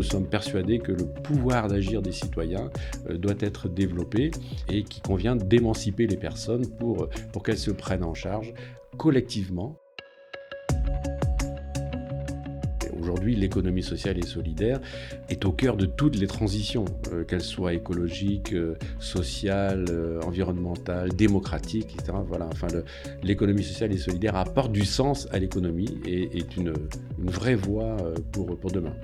nous sommes persuadés que le pouvoir d'agir des citoyens euh, doit être développé et qu'il convient d'émanciper les personnes pour, pour qu'elles se prennent en charge collectivement Aujourd'hui, l'économie sociale et solidaire est au cœur de toutes les transitions, euh, qu'elles soient écologiques, euh, sociales, euh, environnementales, démocratiques, etc. Voilà, enfin, l'économie sociale et solidaire apporte du sens à l'économie et est une, une vraie voie pour, pour demain.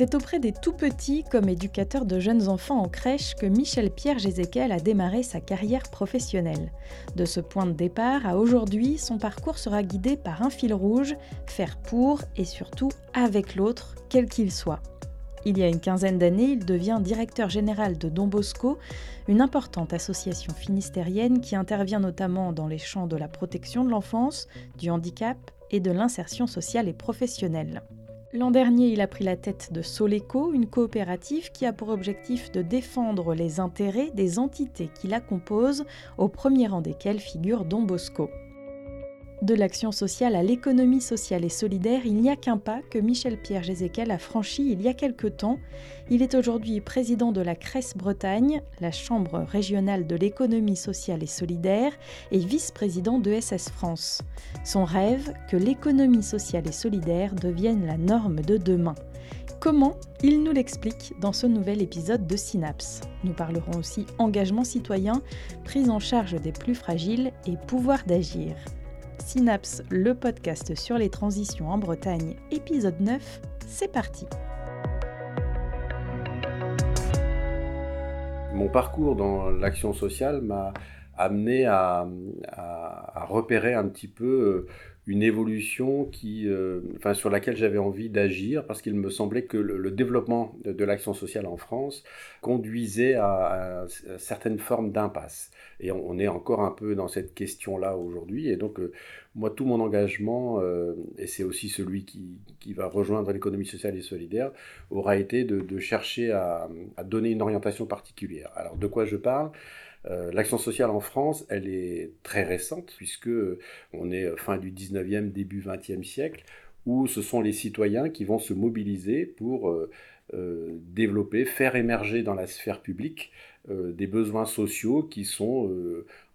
C'est auprès des tout-petits, comme éducateur de jeunes enfants en crèche, que Michel Pierre Gézéquel a démarré sa carrière professionnelle. De ce point de départ à aujourd'hui, son parcours sera guidé par un fil rouge, faire pour et surtout avec l'autre, quel qu'il soit. Il y a une quinzaine d'années, il devient directeur général de Don Bosco, une importante association finistérienne qui intervient notamment dans les champs de la protection de l'enfance, du handicap et de l'insertion sociale et professionnelle. L'an dernier, il a pris la tête de Soleco, une coopérative qui a pour objectif de défendre les intérêts des entités qui la composent, au premier rang desquelles figure Don Bosco. De l'action sociale à l'économie sociale et solidaire, il n'y a qu'un pas que Michel-Pierre Gézéquel a franchi il y a quelque temps. Il est aujourd'hui président de la CRES Bretagne, la Chambre régionale de l'économie sociale et solidaire, et vice-président de SS France. Son rêve, que l'économie sociale et solidaire devienne la norme de demain. Comment? Il nous l'explique dans ce nouvel épisode de Synapse. Nous parlerons aussi engagement citoyen, prise en charge des plus fragiles et pouvoir d'agir. Synapse, le podcast sur les transitions en Bretagne, épisode 9, c'est parti. Mon parcours dans l'action sociale m'a amené à, repérer un petit peu euh, une évolution qui, euh, enfin, sur laquelle j'avais envie d'agir parce qu'il me semblait que le, développement de, l'action sociale en France conduisait à, certaines formes d'impasse. Et on, est encore un peu dans cette question-là aujourd'hui. Et donc, euh, moi, tout mon engagement, euh, et c'est aussi celui qui, qui va rejoindre l'économie sociale et solidaire, aura été de, chercher à donner une orientation particulière. Alors, de quoi je parle? Euh, l'action sociale en France, elle est très récente, puisque on est fin du 19e, début 20e siècle, où ce sont les citoyens qui vont se mobiliser pour euh, euh, développer, faire émerger dans la sphère publique des besoins sociaux qui sont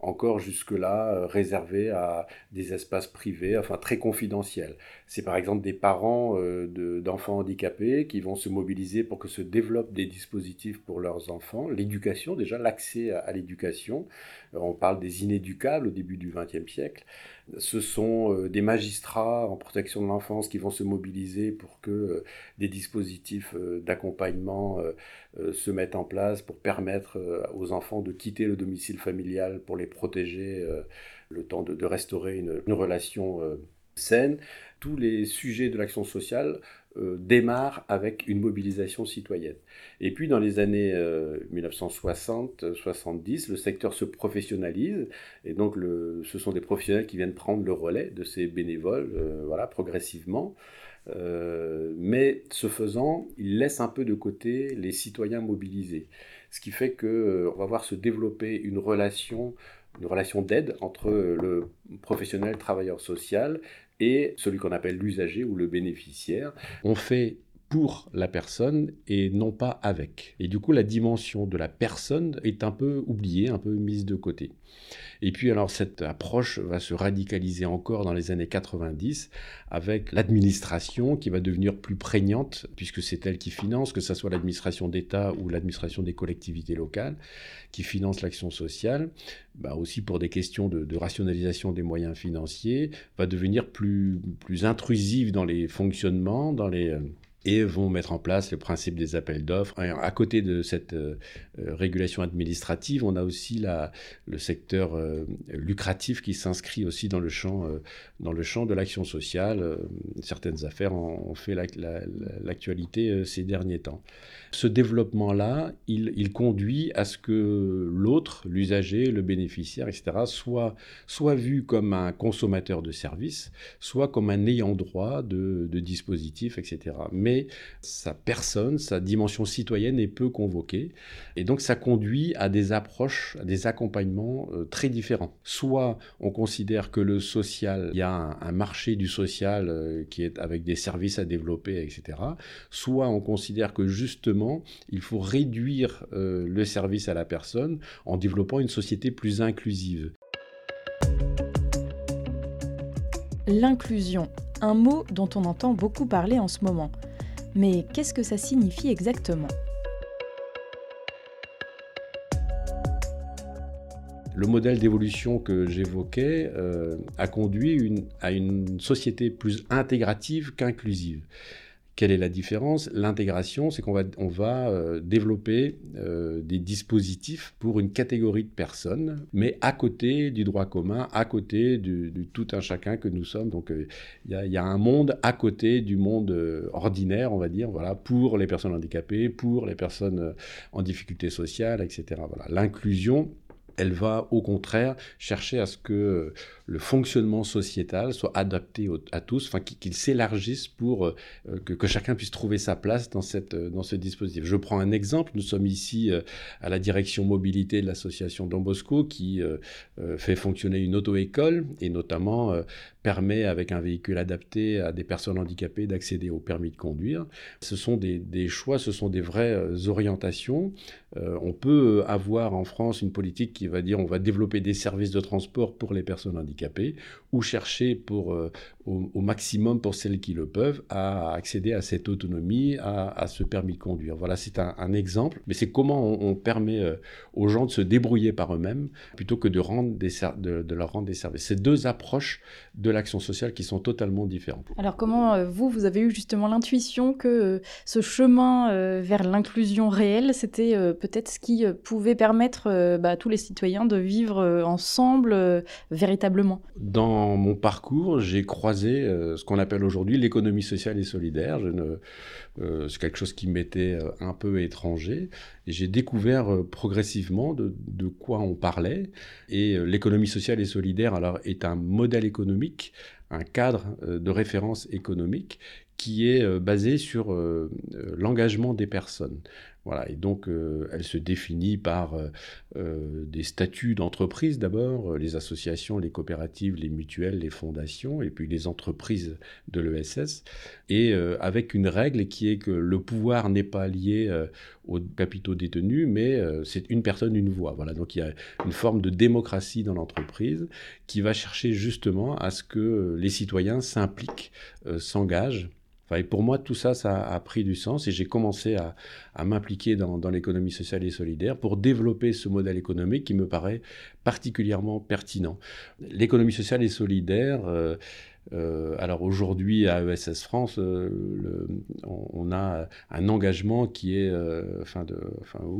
encore jusque-là euh, réservé à des espaces privés, enfin très confidentiels. C'est par exemple des parents euh, d'enfants handicapés qui vont se mobiliser pour que se développent des dispositifs pour leurs enfants, l'éducation déjà, l'accès à, l'éducation. Euh, on parle des inéducables au début du XXe siècle. Ce sont des magistrats en protection de l'enfance qui vont se mobiliser pour que des dispositifs d'accompagnement se mettent en place pour permettre aux enfants de quitter le domicile familial pour les protéger, euh, le temps de, restaurer une, relation euh, saine. Tous les sujets de l'action sociale euh, démarrent avec une mobilisation citoyenne. Et puis dans les années 1960-70, le secteur se professionnalise et donc le, ce sont des professionnels qui viennent prendre le relais de ces bénévoles, voilà, progressivement. Mais ce faisant, ils laissent un peu de côté les citoyens mobilisés. Ce qui fait qu'on va voir se développer une relation une relation d'aide entre le professionnel travailleur social et celui qu'on appelle l'usager ou le bénéficiaire. On fait pour la personne et non pas avec. Et du coup, la dimension de la personne est un peu oubliée, un peu mise de côté. Et puis alors cette approche va se radicaliser encore dans les années 90 avec l'administration qui va devenir plus prégnante puisque c'est elle qui finance, que ce soit l'administration d'État ou l'administration des collectivités locales qui finance l'action sociale, bah aussi pour des questions de, de, rationalisation des moyens financiers, va devenir plus, plus intrusive dans les fonctionnements, dans les euh, et vont mettre en place le principe des appels d'offres. À côté de cette euh, euh, régulation administrative, on a aussi le secteur euh, lucratif qui s'inscrit aussi dans le champ, dans le champ de l'action sociale. certaines affaires ont, fait l'actualité ces derniers temps. Ce développement-là, il, conduit à ce que l'autre, l'usager, le bénéficiaire, etc., soit, soit vu comme un consommateur de services, soit comme un ayant droit de, dispositifs, etc. Mais mais sa personne, sa dimension citoyenne est peu convoquée. Et donc ça conduit à des approches, à des accompagnements euh, très différents. Soit on considère que le social, il y a un, marché du social euh, qui est avec des services à développer, etc. Soit on considère que justement, il faut réduire euh, le service à la personne en développant une société plus inclusive. L'inclusion, un mot dont on entend beaucoup parler en ce moment. Mais qu'est-ce que ça signifie exactement? Le modèle d'évolution que j'évoquais euh, a conduit à une société plus intégrative qu'inclusive. Quelle est la différence? L'intégration, c'est qu'on va, on va euh, développer euh, des dispositifs pour une catégorie de personnes, mais à côté du droit commun, à côté du, tout un chacun que nous sommes. Donc euh, il y, y, a un monde à côté du monde ordinaire, on va dire, voilà, pour les personnes handicapées, pour les personnes en difficulté sociale, etc. Voilà. Elle va au contraire chercher à ce que le fonctionnement sociétal soit adapté à tous, enfin qu'il s'élargisse pour euh, que, chacun puisse trouver sa place dans, cette, euh, dans ce dispositif. Je prends un exemple, nous sommes ici euh, à la direction mobilité de l'association Don Bosco qui fait fonctionner une auto-école et notamment permet avec un véhicule adapté à des personnes handicapées d'accéder au permis de conduire. Ce sont des, choix, ce sont des vraies orientations. on peut avoir en France une politique qui va dire on va développer des services de transport pour les personnes handicapées ou chercher pour, euh, au, maximum pour celles qui le peuvent à accéder à cette autonomie, à, ce permis de conduire. Voilà, c'est un, exemple, mais c'est comment on, permet euh, aux gens de se débrouiller par eux-mêmes plutôt que de, rendre des, de, de, leur rendre des services. C'est deux approches de l'action sociale qui sont totalement différentes. Alors comment euh, vous, vous avez eu justement l'intuition que ce chemin vers l'inclusion réelle, c'était peut-être ce qui pouvait permettre bah, à tous les citoyens de vivre ensemble véritablement? Dans mon parcours, j'ai croisé euh, ce qu'on appelle aujourd'hui l'économie sociale et solidaire. Euh, c'est quelque chose qui m'était euh, un peu étranger. J'ai découvert progressivement de, quoi on parlait. Et l'économie sociale et solidaire alors, est un modèle économique, un cadre de référence économique qui est basé sur l'engagement des personnes. Voilà, et donc euh, elle se définit par euh, euh, des statuts d'entreprise d'abord, les associations, les coopératives, les mutuelles, les fondations, et puis les entreprises de l'ESS, et avec une règle qui est que le pouvoir n'est pas lié aux capitaux détenus, mais c'est une personne, une voix. Voilà, donc il y a une forme de démocratie dans l'entreprise qui va chercher justement à ce que les citoyens s'impliquent, s'engagent et pour moi, tout ça, ça a pris du sens et j'ai commencé à, m'impliquer dans, l'économie sociale et solidaire pour développer ce modèle économique qui me paraît particulièrement pertinent. L'économie sociale et solidaire, euh, euh, alors aujourd'hui à ESS France, euh, on, a un engagement qui est, euh, enfin,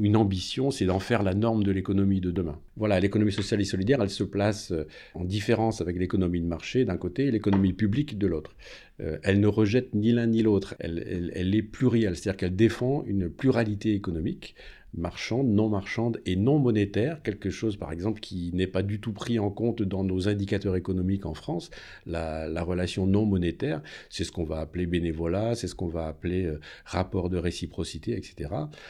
une ambition, c'est d'en faire la norme de l'économie de demain. Voilà, l'économie sociale et solidaire, elle se place en différence avec l'économie de marché d'un côté et l'économie publique de l'autre. elle ne rejette ni l'un ni l'autre, elle, elle est plurielle, c'est-à-dire qu'elle défend une pluralité économique marchande, non marchande et non monétaire, quelque chose par exemple qui n'est pas du tout pris en compte dans nos indicateurs économiques en France, la, relation non monétaire, c'est ce qu'on va appeler bénévolat, c'est ce qu'on va appeler euh, rapport de réciprocité, etc.,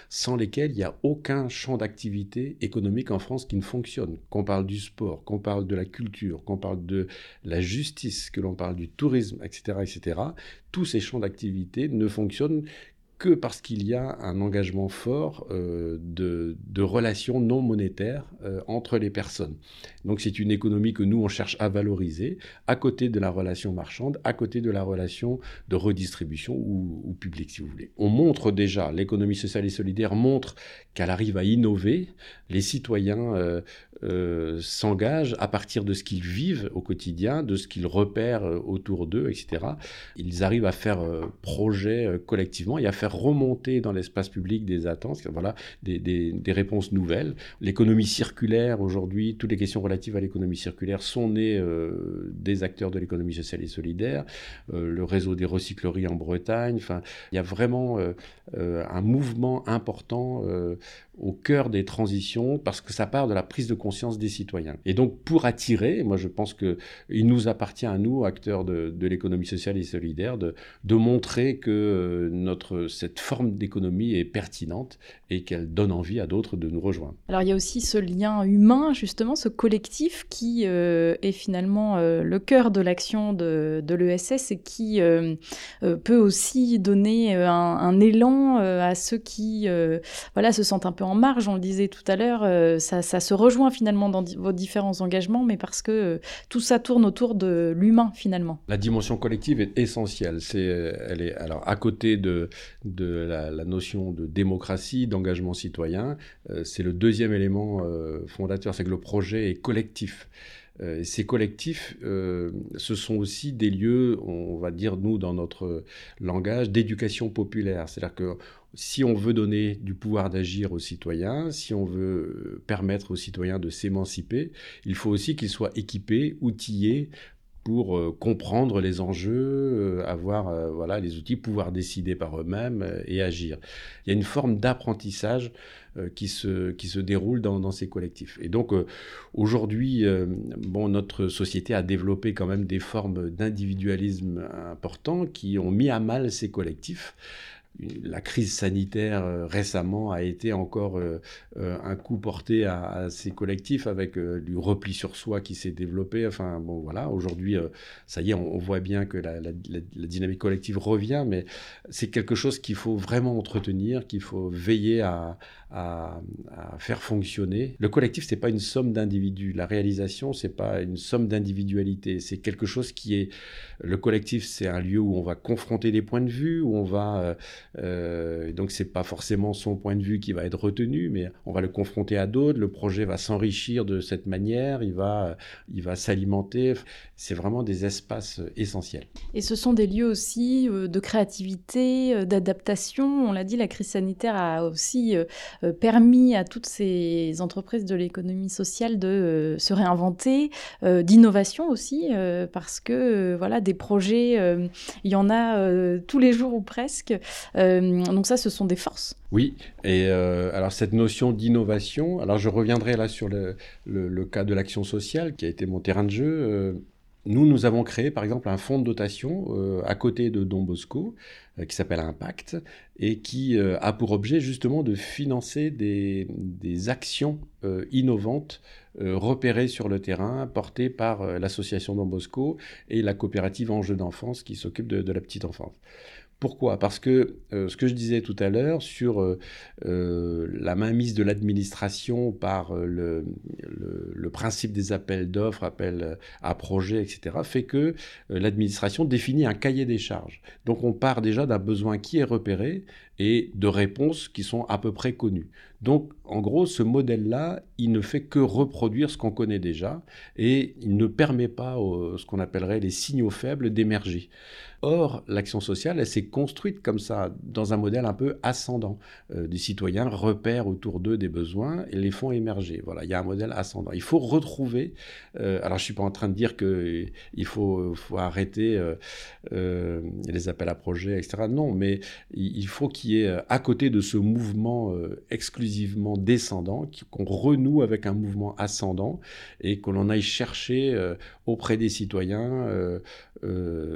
sans lesquels il n'y a aucun champ d'activité économique en France qui ne fonctionne. Qu'on parle du sport, qu'on parle de la culture, qu'on parle de la justice, que l'on parle du tourisme, etc., etc., tous ces champs d'activité ne fonctionnent que parce qu'il y a un engagement fort euh, de, relations non monétaires euh, entre les personnes. Donc c'est une économie que nous, on cherche à valoriser à côté de la relation marchande, à côté de la relation de redistribution ou, publique, si vous voulez. On montre déjà, l'économie sociale et solidaire montre qu'elle arrive à innover. Les citoyens euh, s'engagent à partir de ce qu'ils vivent au quotidien, de ce qu'ils repèrent autour d'eux, etc. Ils arrivent à faire projet collectivement et à faire remonter dans l'espace public des attentes, voilà, des, des réponses nouvelles. L'économie circulaire aujourd'hui, toutes les questions relatives à l'économie circulaire sont nées des acteurs de l'économie sociale et solidaire, le réseau des recycleries en Bretagne. Enfin, il y a vraiment un mouvement important au cœur des transitions parce que ça part de la prise de conscience des citoyens. Et donc pour attirer, moi je pense qu'il nous appartient à nous, acteurs de, l'économie sociale et solidaire, de, de montrer que euh, notre, cette forme d'économie est pertinente et qu'elle donne envie à d'autres de nous rejoindre. Alors il y a aussi ce lien humain, justement, ce collectif qui euh, est finalement euh, le cœur de l'action de, de l'ESS et qui peut aussi donner un, un élan à ceux qui voilà, se sentent un peu en marge, on le disait tout à l'heure, euh, ça, se rejoint finalement dans vos différents engagements, mais parce que euh, tout ça tourne autour de l'humain finalement. La dimension collective est essentielle. C'est, euh, elle est alors à côté de, la, notion de démocratie, d'engagement citoyen, c'est le deuxième élément fondateur, c'est que le projet est collectif. Ces collectifs, ce sont aussi des lieux, on va dire nous dans notre langage, d'éducation populaire. C'est-à-dire que si on veut donner du pouvoir d'agir aux citoyens, si on veut permettre aux citoyens de s'émanciper, il faut aussi qu'ils soient équipés, outillés pour euh, comprendre les enjeux, avoir voilà les outils, pouvoir décider par eux-mêmes et agir. Il y a une forme d'apprentissage euh, qui, se, qui se déroulent dans, ces collectifs. Et donc euh, aujourd'hui, euh, bon, notre société a développé quand même des formes d'individualisme importants qui ont mis à mal ces collectifs la crise sanitaire euh, récemment a été encore euh, euh, un coup porté à, ces collectifs avec du repli sur soi qui s'est développé. Enfin bon voilà, aujourd'hui ça y est, on, voit bien que la, dynamique collective revient, mais c'est quelque chose qu'il faut vraiment entretenir, qu'il faut veiller à, faire fonctionner. Le collectif c'est pas une somme d'individus, la réalisation c'est pas une somme d'individualité, c'est quelque chose qui est le collectif c'est un lieu où on va confronter des points de vue, où on va euh, donc c'est pas forcément son point de vue qui va être retenu, mais on va le confronter à d'autres. Le projet va s'enrichir de cette manière, il va, il va s'alimenter. C'est vraiment des espaces essentiels. Et ce sont des lieux aussi euh, de créativité, euh, d'adaptation. On l'a dit, la crise sanitaire a aussi permis à toutes ces entreprises de l'économie sociale de se réinventer, d'innovation aussi, parce que voilà des projets, il y en a tous les jours ou presque. Euh, donc ça, ce sont des forces. Oui, et euh, alors cette notion d'innovation, alors je reviendrai là sur le, cas de l'action sociale qui a été mon terrain de jeu. Euh, nous, nous avons créé par exemple un fonds de dotation à côté de Don Bosco qui s'appelle Impact et qui a pour objet justement de financer des, actions innovantes repérées sur le terrain, portées par l'association Don Bosco et la coopérative Enjeux d'enfance qui s'occupe de la petite enfance. Pourquoi? Parce que euh, ce que je disais tout à l'heure sur euh, euh, la mainmise de l'administration par le, principe des appels d'offres, appels à projets, etc., fait que l'administration définit un cahier des charges. Donc on part déjà d'un besoin qui est repéré et de réponses qui sont à peu près connues. Donc, en gros, ce modèle-là, il ne fait que reproduire ce qu'on connaît déjà et il ne permet pas ce qu'on appellerait les signaux faibles d'émerger. Or, l'action sociale, elle s'est construite comme ça, dans un modèle un peu ascendant. Euh, des citoyens repèrent autour d'eux des besoins et les font émerger. Voilà, il y a un modèle ascendant. Il faut retrouver, euh, alors je ne suis pas en train de dire qu'il faut, faut arrêter euh, les appels à projets, etc. Non, mais il faut qu'il y ait, à côté de ce mouvement exclusivement descendant, qu'on renoue avec un mouvement ascendant et que l'on aille chercher auprès des citoyens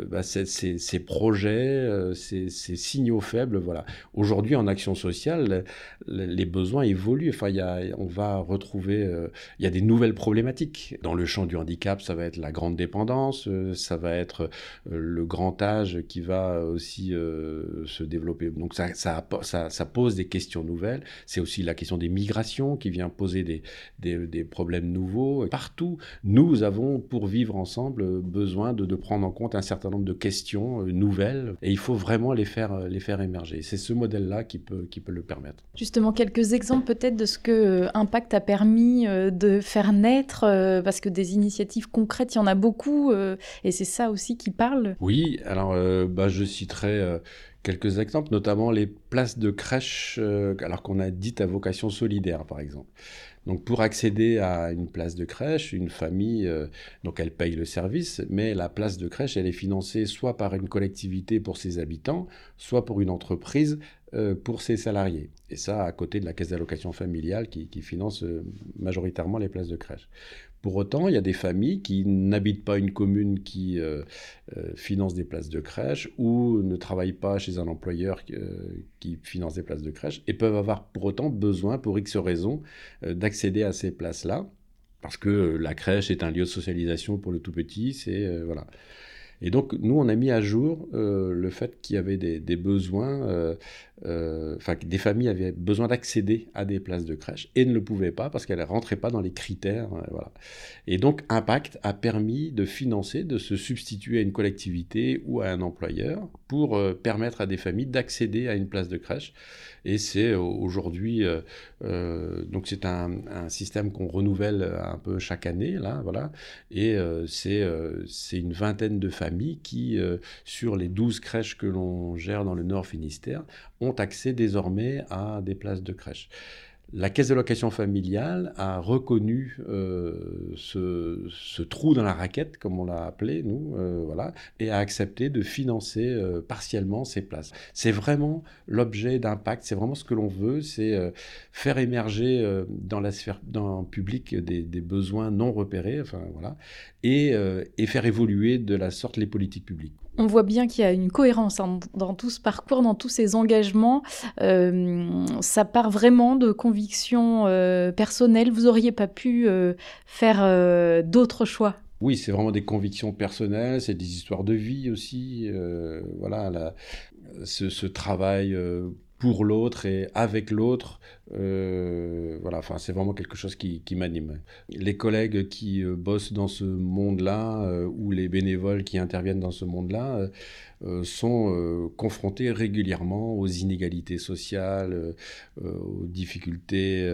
bah, ces projets, euh, ces, signaux faibles. Voilà. Aujourd'hui, en action sociale, les besoins évoluent. Enfin, y a, on va retrouver, euh, il y a des nouvelles problématiques. Dans le champ du handicap, ça va être la grande dépendance, euh, ça va être le grand âge qui va aussi se développer. Donc ça, ça, pose des questions nouvelles. C'est aussi la question des migrations qui vient poser des, des, problèmes nouveaux. Partout, nous avons, pour vivre ensemble, besoin de, de prendre en compte un certain nombre de questions euh, nouvelles, et il faut vraiment les faire, euh, les faire émerger. C'est ce modèle-là qui peut, qui peut le permettre. Justement, quelques exemples peut-être de ce que euh, Impact a permis de faire naître, parce que des initiatives concrètes, il y en a beaucoup, et c'est ça aussi qui parle. Oui, alors bah, je citerai quelques exemples, notamment les places de crèche, alors qu'on a dites à vocation solidaire, par exemple. Donc pour accéder à une place de crèche, une famille, euh, donc elle paye le service, mais la place de crèche, elle est financée soit par une collectivité pour ses habitants, soit pour une entreprise euh, pour ses salariés. Et ça, à côté de la caisse d'allocation familiale qui, finance euh, majoritairement les places de crèche. Pour autant, il y a des familles qui n'habitent pas une commune qui euh, finance des places de crèche ou ne travaillent pas chez un employeur qui finance des places de crèche et peuvent avoir pour autant besoin, pour X raisons, d'accéder à ces places-là. Parce que la crèche est un lieu de socialisation pour le tout petit, c'est voilà. Et donc, nous, on a mis à jour euh, le fait qu'il y avait des, besoins, euh, euh, enfin, que des familles avaient besoin d'accéder à des places de crèche et ne le pouvaient pas parce qu'elles ne rentraient pas dans les critères. voilà. Et donc, Impact a permis de financer, de se substituer à une collectivité ou à un employeur pour permettre à des familles d'accéder à une place de crèche. Et c'est aujourd'hui, donc c'est un, un, système qu'on renouvelle un peu chaque année, là, voilà. Et c'est c'est une vingtaine de familles qui, euh, sur les 12 crèches que l'on gère dans le Nord Finistère, ont accès désormais à des places de crèche. La caisse de location familiale a reconnu euh, ce, trou dans la raquette, comme on l'a appelé, nous, euh, voilà, et a accepté de financer euh, partiellement ces places. C'est vraiment l'objet d'impact, c'est vraiment ce que l'on veut, c'est faire émerger dans la sphère dans le public des, besoins non repérés, enfin, voilà, et, et faire évoluer de la sorte les politiques publiques on voit bien qu'il y a une cohérence hein, dans tout ce parcours, dans tous ces engagements. Euh, ça part vraiment de convictions euh, personnelles. Vous n'auriez pas pu euh, faire d'autres choix? Oui, c'est vraiment des convictions personnelles, c'est des histoires de vie aussi. voilà, ce, travail pour l'autre et avec l'autre. Euh, voilà, enfin, c'est vraiment quelque chose qui, m'anime. Les collègues qui euh, bossent dans ce monde-là euh, ou les bénévoles qui interviennent dans ce monde-là sont confrontés régulièrement aux inégalités sociales, aux difficultés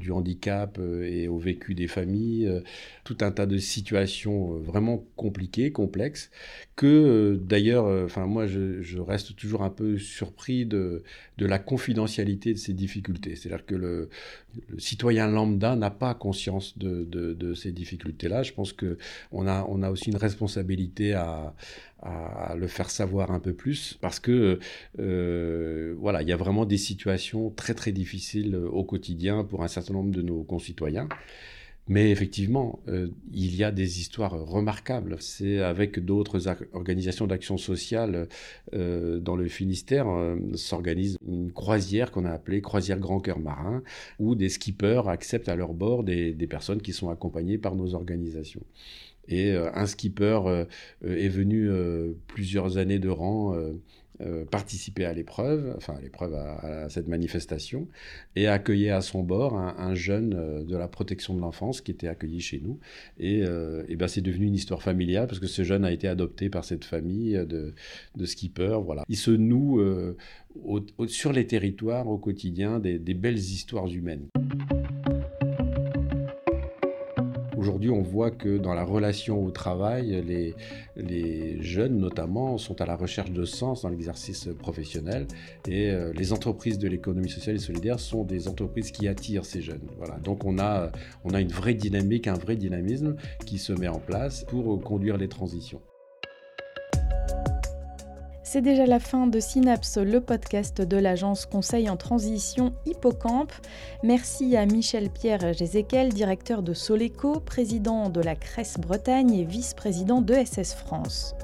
du handicap et au vécu des familles, tout un tas de situations vraiment compliquées, complexes, que d'ailleurs, enfin moi, je, je, reste toujours un peu surpris de de, la confidentialité de ces difficultés. C'est-à-dire que le, citoyen lambda n'a pas conscience de, ces difficultés-là. Je pense qu'on a, a aussi une responsabilité à, le faire savoir un peu plus parce que euh, voilà, il y a vraiment des situations très très difficiles au quotidien pour un certain nombre de nos concitoyens. Mais effectivement, euh, il y a des histoires remarquables. C'est avec d'autres organisations d'action sociale euh, dans le Finistère, euh, s'organise une croisière qu'on a appelée Croisière Grand Cœur Marin, où des skippers acceptent à leur bord des, des personnes qui sont accompagnées par nos organisations. Et un skipper est venu plusieurs années de rang euh, participer à l'épreuve, enfin à l'épreuve, à, cette manifestation, et accueillir à son bord un, jeune euh, de la protection de l'enfance qui était accueilli chez nous. Et, euh, ben, c'est devenu une histoire familiale parce que ce jeune a été adopté par cette famille de, de skippers. Voilà. Il se noue sur les territoires au quotidien des belles histoires humaines. Aujourd'hui, on voit que dans la relation au travail, les, jeunes notamment sont à la recherche de sens dans l'exercice professionnel et euh, les entreprises de l'économie sociale et solidaire sont des entreprises qui attirent ces jeunes. Voilà. Donc on a, on a une vraie dynamique, un vrai dynamisme qui se met en place pour conduire les transitions. C'est déjà la fin de Synapse, le podcast de l'agence Conseil en Transition Hippocampe. Merci à Michel Pierre Jézéquel, directeur de Soleco, président de la Cresse Bretagne et vice-président de SS France.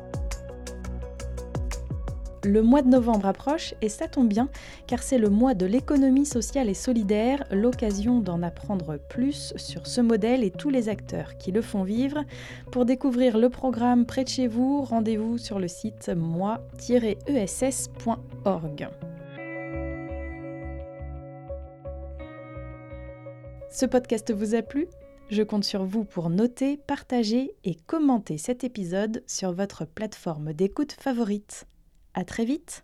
Le mois de novembre approche et ça tombe bien car c'est le mois de l'économie sociale et solidaire, l'occasion d'en apprendre plus sur ce modèle et tous les acteurs qui le font vivre. Pour découvrir le programme près de chez vous, rendez-vous sur le site moi-ess.org. Ce podcast vous a plu? Je compte sur vous pour noter, partager et commenter cet épisode sur votre plateforme d'écoute favorite. À très vite